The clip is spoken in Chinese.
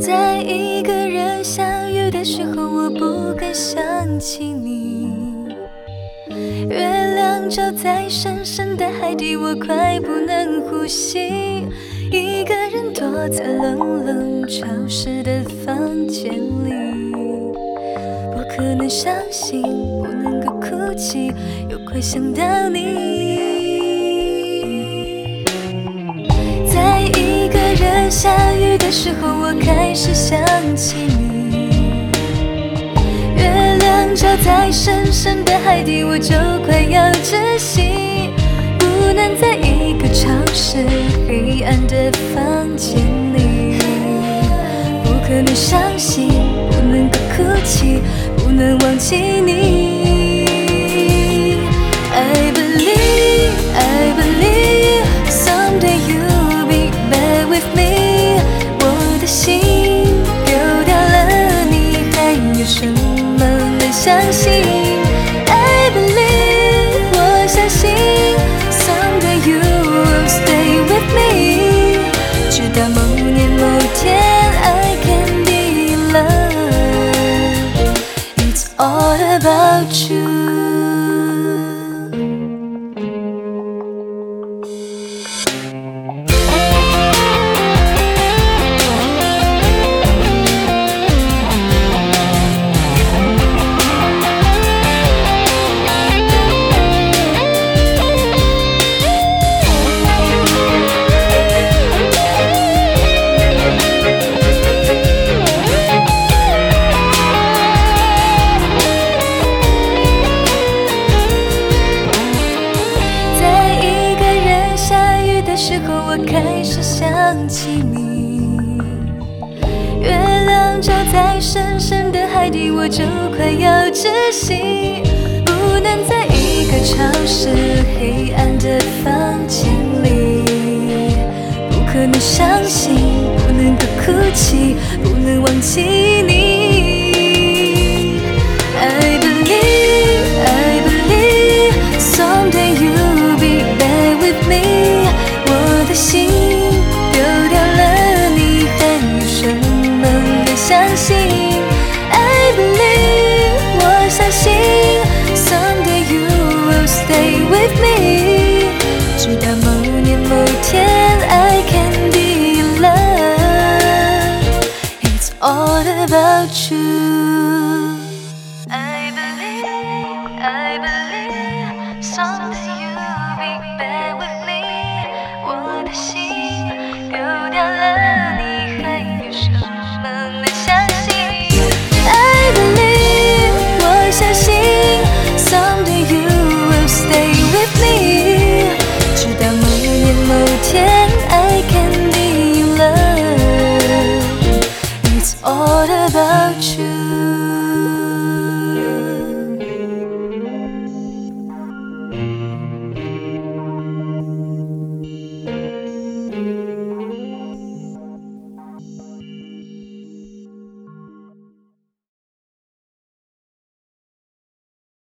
在一个人相遇的时候，我不敢想起你。月亮照在深深的海底，我快不能呼吸。一个人躲在冷冷潮湿的房间里，不可能伤心，不能够哭泣，又快想到你。在一个人下雨的时候，我开始想起你。月亮照在深深的海底，我就快要窒息，不能在一个潮湿黑暗的房间里，不可能伤心，不能够哭泣，不能忘记你。About you。时候，我开始想起你。月亮照在深深的海底，我就快要窒息，不能在一个潮湿黑暗的房间里，不可能伤心，不能够哭泣，不能忘记你。信，I believe，我相信，someday you will stay with me，直到某年某天，I can be loved，It's all about you。I believe, I believe, someday you'll be back.